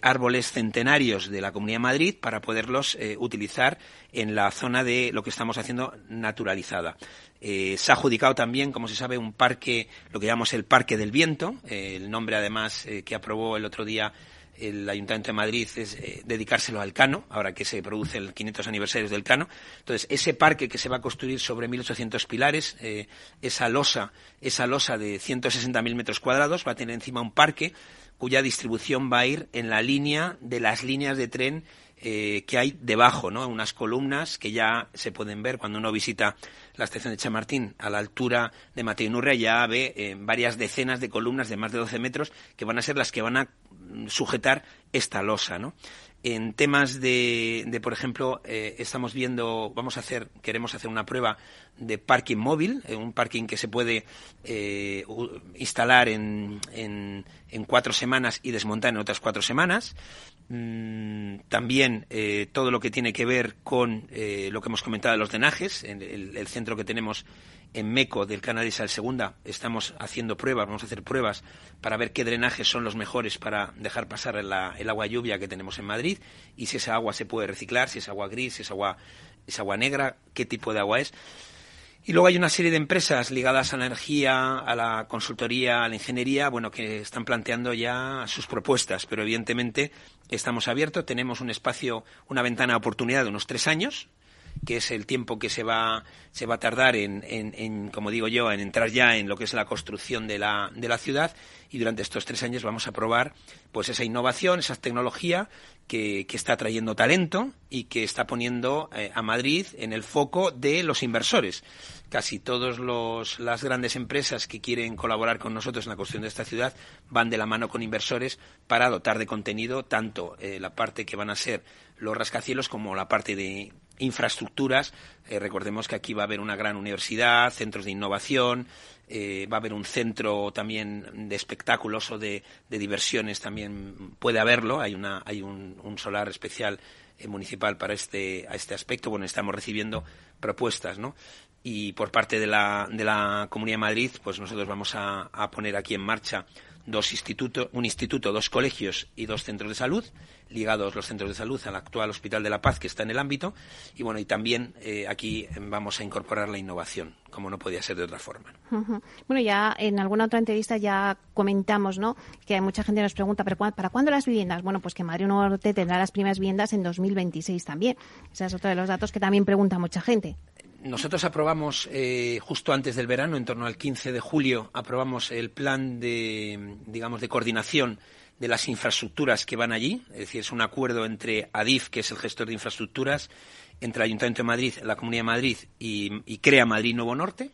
árboles centenarios de la Comunidad de Madrid para poderlos utilizar en la zona de lo que estamos haciendo naturalizada. Eh, se ha adjudicado también, como se sabe, un parque, lo que llamamos el Parque del Viento, eh, el nombre además eh, que aprobó el otro día el Ayuntamiento de Madrid es dedicárselo al Cano, ahora que se produce el 500 aniversario del Cano. Entonces, ese parque que se va a construir sobre 1.800 pilares, esa losa, esa losa de 160.000 metros cuadrados, va a tener encima un parque cuya distribución va a ir en la línea de las líneas de tren eh, que hay debajo, ¿no? Unas columnas que ya se pueden ver cuando uno visita la estación de Chamartín a la altura de Mateo Nurria, ya ve eh, varias decenas de columnas de más de 12 metros que van a ser las que van a mm, sujetar esta losa, ¿no? En temas de, de por ejemplo, eh, estamos viendo, vamos a hacer, queremos hacer una prueba de parking móvil, un parking que se puede instalar en, en, en, cuatro semanas y desmontar en otras cuatro semanas. Mm, también eh, todo lo que tiene que ver con eh, lo que hemos comentado de los drenajes, en el, centro que tenemos en Meco del Canal Isabel Segunda, estamos haciendo pruebas, vamos a hacer pruebas para ver qué drenajes son los mejores para dejar pasar el agua lluvia que tenemos en Madrid y si esa agua se puede reciclar, si es agua gris, si es agua, es agua negra, qué tipo de agua es. Y luego hay una serie de empresas ligadas a la energía, a la consultoría, a la ingeniería, bueno, que están planteando ya sus propuestas, pero evidentemente estamos abiertos, tenemos un espacio, una ventana de oportunidad de unos tres años, que es el tiempo que se va, se va a tardar en, en, como digo yo, en entrar ya en lo que es la construcción de la, de la ciudad y durante estos tres años vamos a probar pues esa innovación, esa tecnología que, que está trayendo talento y que está poniendo eh, a Madrid en el foco de los inversores. Casi todas las grandes empresas que quieren colaborar con nosotros en la construcción de esta ciudad van de la mano con inversores para dotar de contenido tanto eh, la parte que van a ser los rascacielos como la parte de infraestructuras. Eh, recordemos que aquí va a haber una gran universidad, centros de innovación, eh, va a haber un centro también de espectáculos o de, diversiones, también puede haberlo. Hay, una, hay un, solar especial eh, municipal para este, a este aspecto. Bueno, estamos recibiendo propuestas, ¿no? Y por parte de la, de la Comunidad de Madrid, pues nosotros vamos a poner aquí en marcha dos institutos, un instituto, dos colegios y dos centros de salud, ligados los centros de salud al actual Hospital de la Paz que está en el ámbito. Y bueno, y también eh, aquí vamos a incorporar la innovación, como no podía ser de otra forma. Bueno, ya en alguna otra entrevista ya comentamos, ¿no? Que mucha gente nos pregunta, ¿pero ¿para cuándo las viviendas? Bueno, pues que Madrid Norte tendrá las primeras viviendas en 2026 también. Ese es otro de los datos que también pregunta mucha gente nosotros aprobamos eh, justo antes del verano, en torno al 15 de julio, aprobamos el plan de, digamos, de coordinación de las infraestructuras que van allí. Es decir, es un acuerdo entre ADIF, que es el gestor de infraestructuras, entre el Ayuntamiento de Madrid, la Comunidad de Madrid y, CREA Madrid Nuevo Norte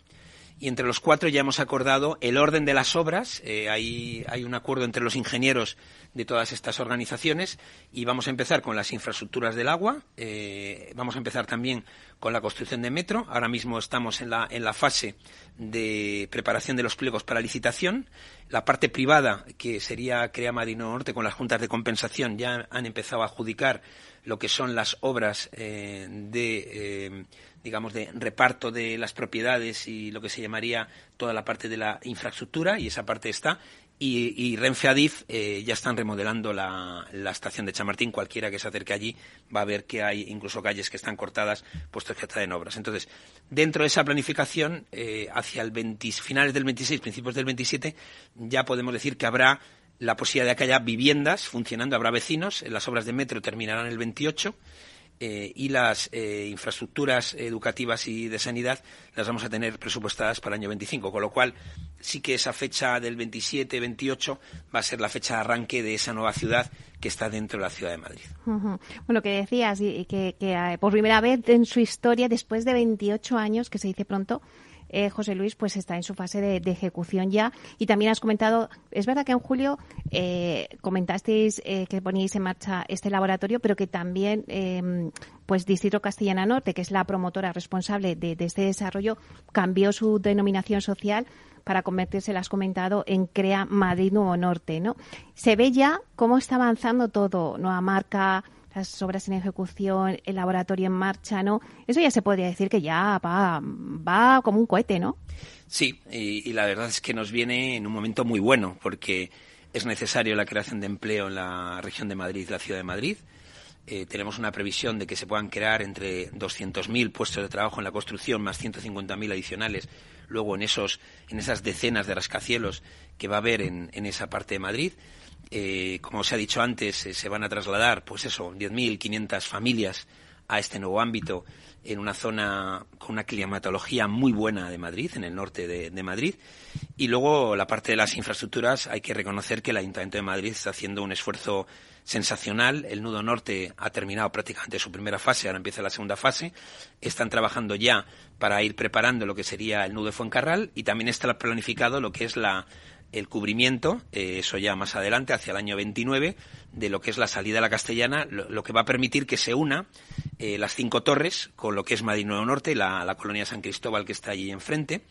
y entre los cuatro ya hemos acordado el orden de las obras. Eh, hay, hay un acuerdo entre los ingenieros de todas estas organizaciones y vamos a empezar con las infraestructuras del agua. Eh, vamos a empezar también con la construcción de metro. Ahora mismo estamos en la, en la fase de preparación de los pliegos para licitación. La parte privada, que sería Crea Madino Norte con las juntas de compensación, ya han empezado a adjudicar lo que son las obras eh, de digamos, de reparto de las propiedades y lo que se llamaría toda la parte de la infraestructura, y esa parte está. Y, y Renfe Adif eh, ya están remodelando la, estación de Chamartín. Cualquiera que se acerque allí va a ver que hay incluso calles que están cortadas, puestos que están en obras. Entonces, dentro de esa planificación, eh, hacia el 20, finales del 26, principios del 27, ya podemos decir que habrá la posibilidad de que haya viviendas funcionando, habrá vecinos. Las obras de metro terminarán el 28 eh, y las eh, infraestructuras educativas y de sanidad las vamos a tener presupuestadas para el año 25, con lo cual sí que esa fecha del 27-28 va a ser la fecha de arranque de esa nueva ciudad que está dentro de la ciudad de Madrid. Bueno, que decías que, que, eh, por primera vez en su historia, después de 28 años, que se dice pronto, eh, José Luis, pues está en su fase de, ejecución ya. Y también has comentado, es verdad que en julio eh, comentasteis eh, que poníais en marcha este laboratorio, pero que también, em, pues Distrito Castellana Norte, que es la promotora responsable de, este desarrollo, cambió su denominación social para convertirse, lo has comentado, en CREA Madrid Nuevo Norte, ¿no? Se ve ya cómo está avanzando todo, nueva marca, las obras en ejecución, el laboratorio en marcha, ¿no? Eso ya se podría decir que ya va, como un cohete, ¿no? Sí, y, la verdad es que nos viene en un momento muy bueno, porque es necesario la creación de empleo en la región de Madrid, la ciudad de Madrid. Eh, tenemos una previsión de que se puedan crear entre 200.000 puestos de trabajo en la construcción, más 150.000 adicionales, luego en, esos, en esas decenas de rascacielos que va a haber en, en esa parte de Madrid. Eh, como se ha dicho antes, eh, se van a trasladar, pues eso, 10.500 familias a este nuevo ámbito en una zona con una climatología muy buena de Madrid, en el norte de, Madrid. Y luego la parte de las infraestructuras, hay que reconocer que el Ayuntamiento de Madrid está haciendo un esfuerzo sensacional. El nudo norte ha terminado prácticamente su primera fase, ahora empieza la segunda fase. Están trabajando ya para ir preparando lo que sería el nudo de Fuencarral y también está planificado lo que es la, el cubrimiento, eh, eso ya más adelante, hacia el año 29, de lo que es la salida a la castellana, lo, que va a permitir que se una eh, las cinco torres con lo que es Madrid Nuevo Norte, la, la, colonia San Cristóbal que está allí enfrente.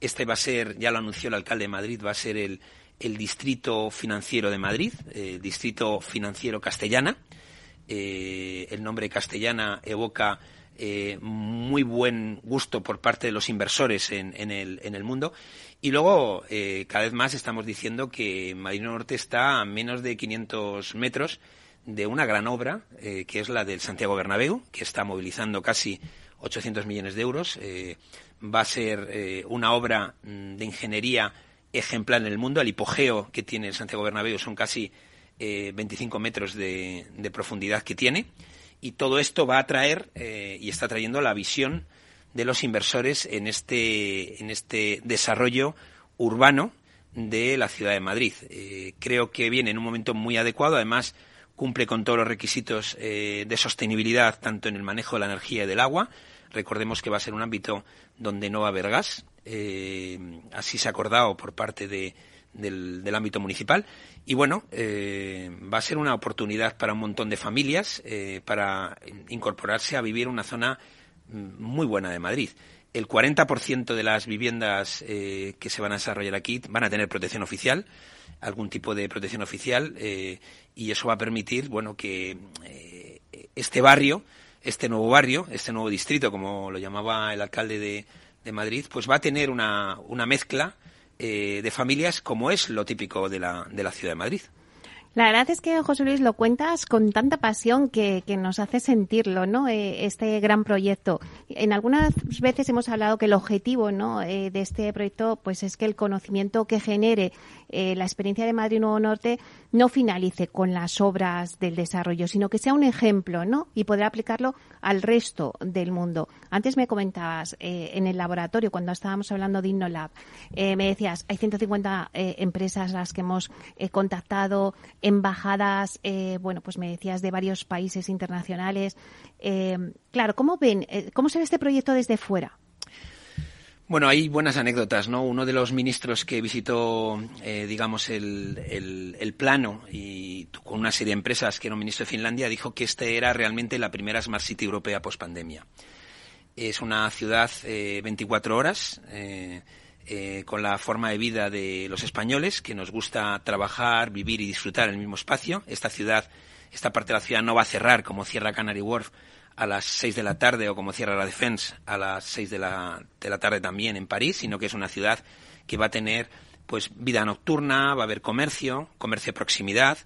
Este va a ser, ya lo anunció el alcalde de Madrid, va a ser el, el distrito financiero de Madrid, el distrito financiero castellana. Eh, el nombre castellana evoca eh, muy buen gusto por parte de los inversores en, en, el, en el mundo. Y luego, eh, cada vez más estamos diciendo que Madrid Norte está a menos de 500 metros de una gran obra, eh, que es la del Santiago Bernabéu, que está movilizando casi 800 millones de euros. va a ser una obra mm, de ingeniería ejemplar en el mundo. El hipogeo que tiene el Santiago Bernabéu son casi 25 metros de, de profundidad que tiene y todo esto va a traer eh, y está trayendo la visión de los inversores en este, en este desarrollo urbano de la ciudad de Madrid. Eh, creo que viene en un momento muy adecuado, además cumple con todos los requisitos eh, de sostenibilidad, tanto en el manejo de la energía y del agua. Recordemos que va a ser un ámbito donde no va a haber gas. así se ha acordado por parte de, del, ámbito municipal. Y bueno, eh, va a ser una oportunidad para un montón de familias eh, para incorporarse a vivir una zona muy buena de Madrid. El 40% de las viviendas eh, que se van a desarrollar aquí van a tener protección oficial, algún tipo de protección oficial, y eso va a permitir, bueno, que este barrio, este nuevo barrio, este nuevo distrito, como lo llamaba el alcalde de, de Madrid, pues va a tener una, una mezcla eh, de familias como es lo típico de la, de la ciudad de Madrid. La verdad es que, José Luis, lo cuentas con tanta pasión que, que nos hace sentirlo, ¿no? Eh, este gran proyecto. En algunas veces hemos hablado que el objetivo, ¿no? Eh, de este proyecto, pues es que el conocimiento que genere eh, la experiencia de Madrid Nuevo Norte no finalice con las obras del desarrollo, sino que sea un ejemplo, ¿no? Y poder aplicarlo al resto del mundo. Antes me comentabas eh, en el laboratorio, cuando estábamos hablando de InnoLab, eh, me decías, hay 150 empresas las que hemos contactado, embajadas, bueno, pues me decías de varios países internacionales. claro, ¿cómo ven, cómo se ve este proyecto desde fuera? Bueno, hay buenas anécdotas, ¿no? Uno de los ministros que visitó, eh, digamos, el, el, plano y con una serie de empresas, que era un ministro de Finlandia, dijo que este era realmente la primera Smart City europea post pandemia. Es una ciudad eh, 24 horas, eh, eh, con la forma de vida de los españoles, que nos gusta trabajar, vivir y disfrutar en el mismo espacio. Esta ciudad, esta parte de la ciudad no va a cerrar como cierra Canary Wharf a las 6 de la tarde o como cierra la Defense a las 6 de la, de la tarde también en París, sino que es una ciudad que va a tener pues vida nocturna, va a haber comercio, comercio de proximidad,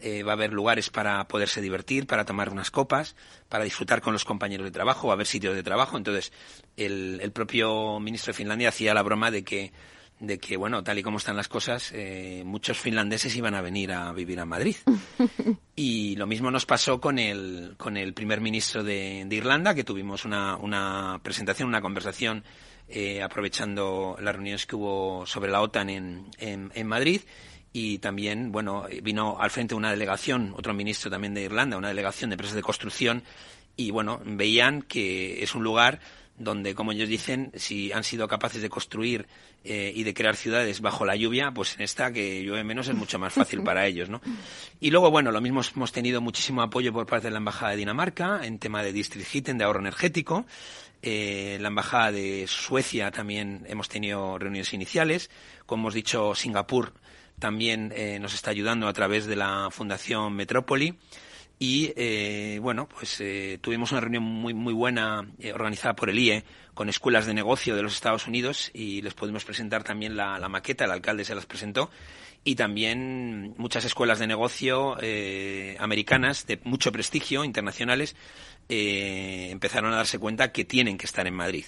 eh, va a haber lugares para poderse divertir, para tomar unas copas, para disfrutar con los compañeros de trabajo, va a haber sitios de trabajo. Entonces, el, el propio ministro de Finlandia hacía la broma de que de que, bueno, tal y como están las cosas, eh, muchos finlandeses iban a venir a vivir a Madrid. y lo mismo nos pasó con el, con el primer ministro de, Irlanda, que tuvimos una, una presentación, una conversación, eh, aprovechando las reuniones que hubo sobre la OTAN en, en, Madrid. Y también, bueno, vino al frente una delegación, otro ministro también de Irlanda, una delegación de empresas de construcción. Y bueno, veían que es un lugar donde, como ellos dicen, si han sido capaces de construir eh, y de crear ciudades bajo la lluvia, pues en esta que llueve menos es mucho más fácil para ellos, ¿no? Y luego, bueno, lo mismo hemos tenido muchísimo apoyo por parte de la Embajada de Dinamarca en tema de district heating, de ahorro energético. Eh, la Embajada de Suecia también hemos tenido reuniones iniciales. Como hemos dicho, Singapur también eh, nos está ayudando a través de la Fundación Metrópoli. Y eh, bueno, pues eh, tuvimos una reunión muy, muy buena eh, organizada por el IE con escuelas de negocio de los Estados Unidos y les pudimos presentar también la, la maqueta, el alcalde se las presentó y también muchas escuelas de negocio americanas de mucho prestigio, internacionales, empezaron a darse cuenta que tienen que estar en Madrid.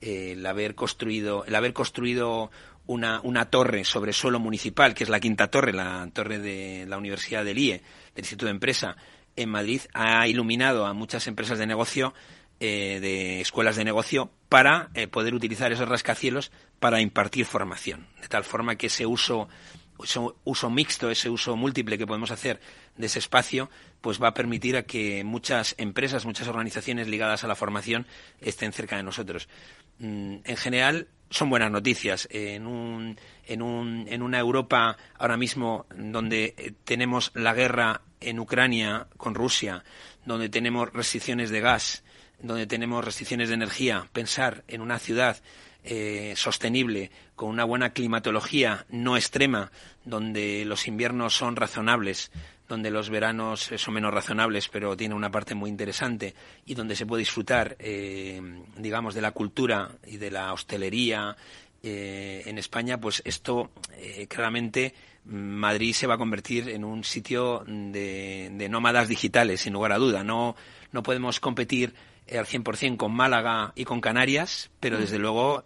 el haber construido, el haber construido una, una torre sobre suelo municipal, que es la quinta torre, la torre de la Universidad del IE, del Instituto de Empresa, en Madrid, ha iluminado a muchas empresas de negocio, eh, de escuelas de negocio, para eh, poder utilizar esos rascacielos para impartir formación. De tal forma que ese uso, ese uso mixto, ese uso múltiple que podemos hacer de ese espacio, pues va a permitir a que muchas empresas, muchas organizaciones ligadas a la formación estén cerca de nosotros. Mm, en general, son buenas noticias. En, un, en, un, en una Europa ahora mismo donde eh, tenemos la guerra en Ucrania con Rusia, donde tenemos restricciones de gas, donde tenemos restricciones de energía, pensar en una ciudad eh, sostenible, con una buena climatología no extrema, donde los inviernos son razonables, donde los veranos son menos razonables, pero tiene una parte muy interesante y donde se puede disfrutar, eh, digamos, de la cultura y de la hostelería eh, en España, pues esto eh, claramente Madrid se va a convertir en un sitio de, nómadas digitales, sin lugar a duda. No, no podemos competir al 100% con Málaga y con Canarias, pero desde mm. luego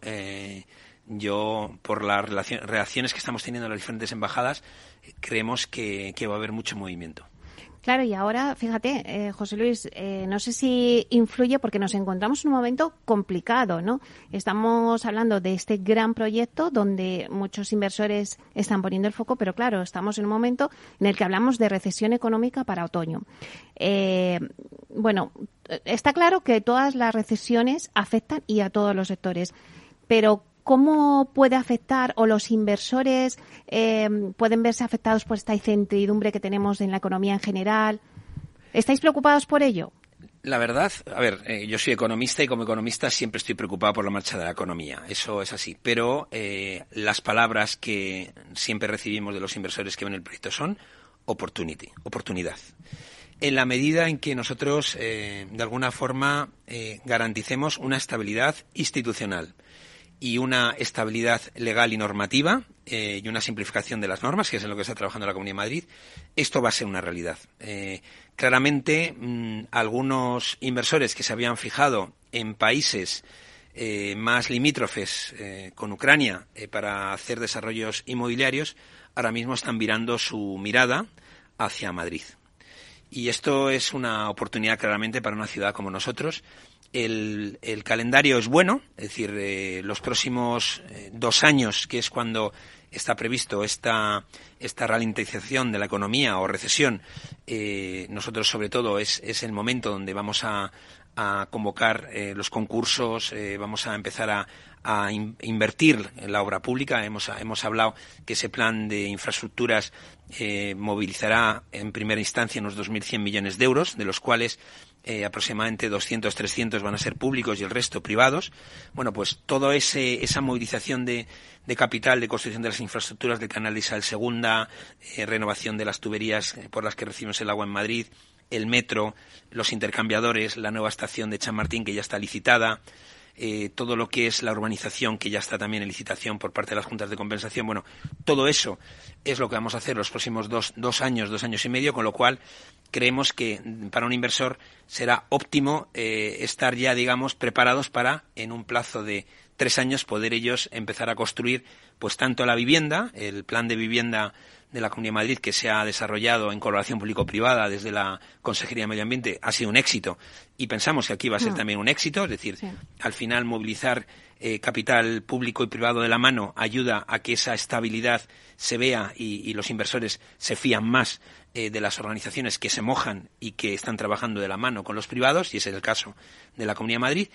yo, por las reacciones que estamos teniendo en las diferentes embajadas, creemos que, va a haber mucho movimiento. Claro, y ahora, fíjate, eh, José Luis, eh, no sé si influye porque nos encontramos en un momento complicado, ¿no? Estamos hablando de este gran proyecto donde muchos inversores están poniendo el foco, pero claro, estamos en un momento en el que hablamos de recesión económica para otoño. Eh, bueno, está claro que todas las recesiones afectan y a todos los sectores, pero ¿Cómo puede afectar o los inversores eh, pueden verse afectados por esta incertidumbre que tenemos en la economía en general? ¿Estáis preocupados por ello? La verdad, a ver, eh, yo soy economista y como economista siempre estoy preocupado por la marcha de la economía. Eso es así. Pero eh, las palabras que siempre recibimos de los inversores que ven el proyecto son opportunity, oportunidad. En la medida en que nosotros, de alguna forma, garanticemos una estabilidad institucional y una estabilidad legal y normativa eh, y una simplificación de las normas, que es en lo que está trabajando la Comunidad de Madrid, esto va a ser una realidad. Eh, claramente, mm, algunos inversores que se habían fijado en países eh, más limítrofes con Ucrania para hacer desarrollos inmobiliarios, ahora mismo están virando su mirada hacia Madrid. Y esto es una oportunidad claramente para una ciudad como nosotros el, calendario es bueno, es decir, eh, los próximos eh, dos años, que es cuando está previsto esta, esta ralentización de la economía o recesión, eh, nosotros sobre todo es, es, el momento donde vamos a, a convocar los concursos, vamos a empezar a, a invertir en la obra pública. Hemos, hemos hablado que ese plan de infraestructuras movilizará en primera instancia unos 2.100 millones de euros, de los cuales eh, aproximadamente 200, 300 van a ser públicos y el resto privados. Bueno, pues toda esa movilización de, capital, de construcción de las infraestructuras del canal de Isabel II, eh, renovación de las tuberías eh, por las que recibimos el agua en Madrid, el metro, los intercambiadores, la nueva estación de Chamartín que ya está licitada, todo lo que es la urbanización que ya está también en licitación por parte de las juntas de compensación. Bueno, todo eso es lo que vamos a hacer los próximos dos, dos años, dos años y medio, con lo cual creemos que para un inversor será óptimo eh, estar ya, digamos, preparados para, en un plazo de tres años, poder ellos empezar a construir, pues tanto la vivienda, el plan de vivienda de la Comunidad de Madrid que se ha desarrollado en colaboración público-privada desde la Consejería de Medio Ambiente ha sido un éxito y pensamos que aquí va a ser mm. también un éxito, es decir, al final movilizar eh, capital público y privado de la mano ayuda a que esa estabilidad se vea y, los inversores se fían más eh, de las organizaciones que se mojan y que están trabajando de la mano con los privados, y ese es el caso de la Comunidad de Madrid.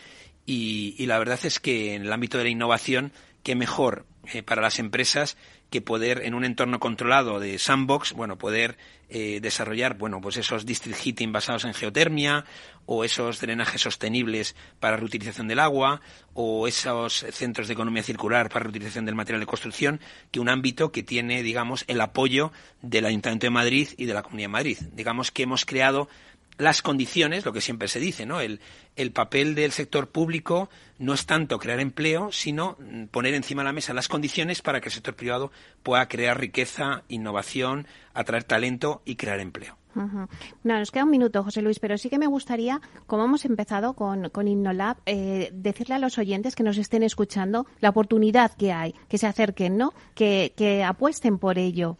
y, la verdad es que en el ámbito de la innovación, qué mejor eh, para las empresas que poder en un entorno controlado de sandbox, bueno, poder eh, desarrollar, bueno, pues esos district heating basados en geotermia o esos drenajes sostenibles para reutilización del agua o esos centros de economía circular para reutilización del material de construcción, que un ámbito que tiene, digamos, el apoyo del Ayuntamiento de Madrid y de la Comunidad de Madrid. Digamos que hemos creado las condiciones, lo que siempre se dice, ¿no? El, el, papel del sector público no es tanto crear empleo, sino poner encima de la mesa las condiciones para que el sector privado pueda crear riqueza, innovación, atraer talento y crear empleo. No, nos queda un minuto, José Luis, pero sí que me gustaría, como hemos empezado con, con Innolab, eh, decirle a los oyentes que nos estén escuchando la oportunidad que hay, que se acerquen, ¿no? Que, que apuesten por ello.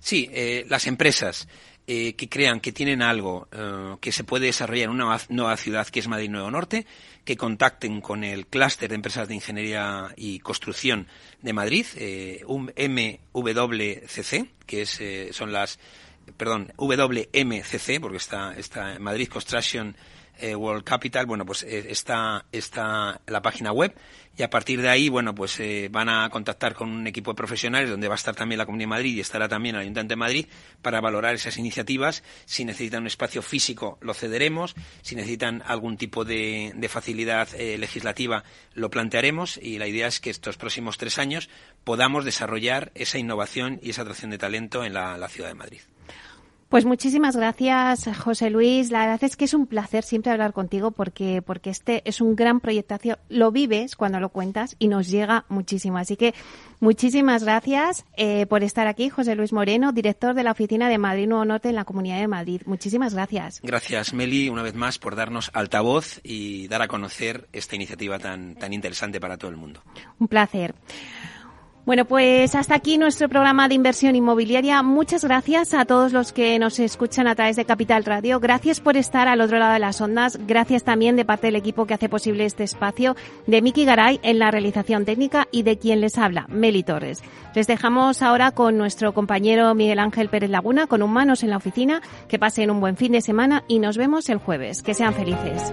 Sí, eh, las empresas eh, que crean que tienen algo eh, que se puede desarrollar en una nueva ciudad que es Madrid Nuevo Norte, que contacten con el clúster de empresas de ingeniería y construcción de Madrid, eh, MWCC, que es, eh, son las, perdón, WMCC, porque está, está Madrid Construction eh, World Capital, bueno, pues eh, está, está la página web y a partir de ahí, bueno, pues eh, van a contactar con un equipo de profesionales donde va a estar también la Comunidad de Madrid y estará también el Ayuntamiento de Madrid para valorar esas iniciativas. Si necesitan un espacio físico, lo cederemos. Si necesitan algún tipo de, facilidad legislativa, lo plantearemos y la idea es que estos próximos tres años podamos desarrollar esa innovación y esa atracción de talento en la ciudad de Madrid. Pues muchísimas gracias, José Luis. La verdad es que es un placer siempre hablar contigo porque, porque este es un gran proyectación. Lo vives cuando lo cuentas y nos llega muchísimo. Así que muchísimas gracias eh, por estar aquí, José Luis Moreno, director de la Oficina de Madrid Nuevo Norte en la Comunidad de Madrid. Muchísimas gracias. Gracias, Meli, una vez más por darnos altavoz y dar a conocer esta iniciativa tan, tan interesante para todo el mundo. Un placer. Bueno, pues hasta aquí nuestro programa de inversión inmobiliaria. Muchas gracias a todos los que nos escuchan a través de Capital Radio. Gracias por estar al otro lado de las ondas. Gracias también de parte del equipo que hace posible este espacio, de Miki Garay en la realización técnica y de quien les habla, Meli Torres. Les dejamos ahora con nuestro compañero Miguel Ángel Pérez Laguna, con Humanos en la oficina. Que pasen un buen fin de semana y nos vemos el jueves. Que sean felices.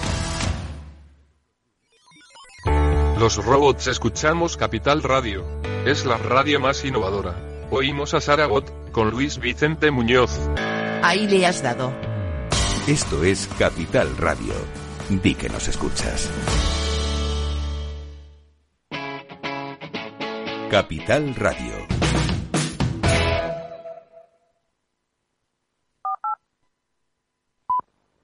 Los robots escuchamos Capital Radio. Es la radio más innovadora. Oímos a Saragot, con Luis Vicente Muñoz. Ahí le has dado. Esto es Capital Radio. Di que nos escuchas. Capital Radio.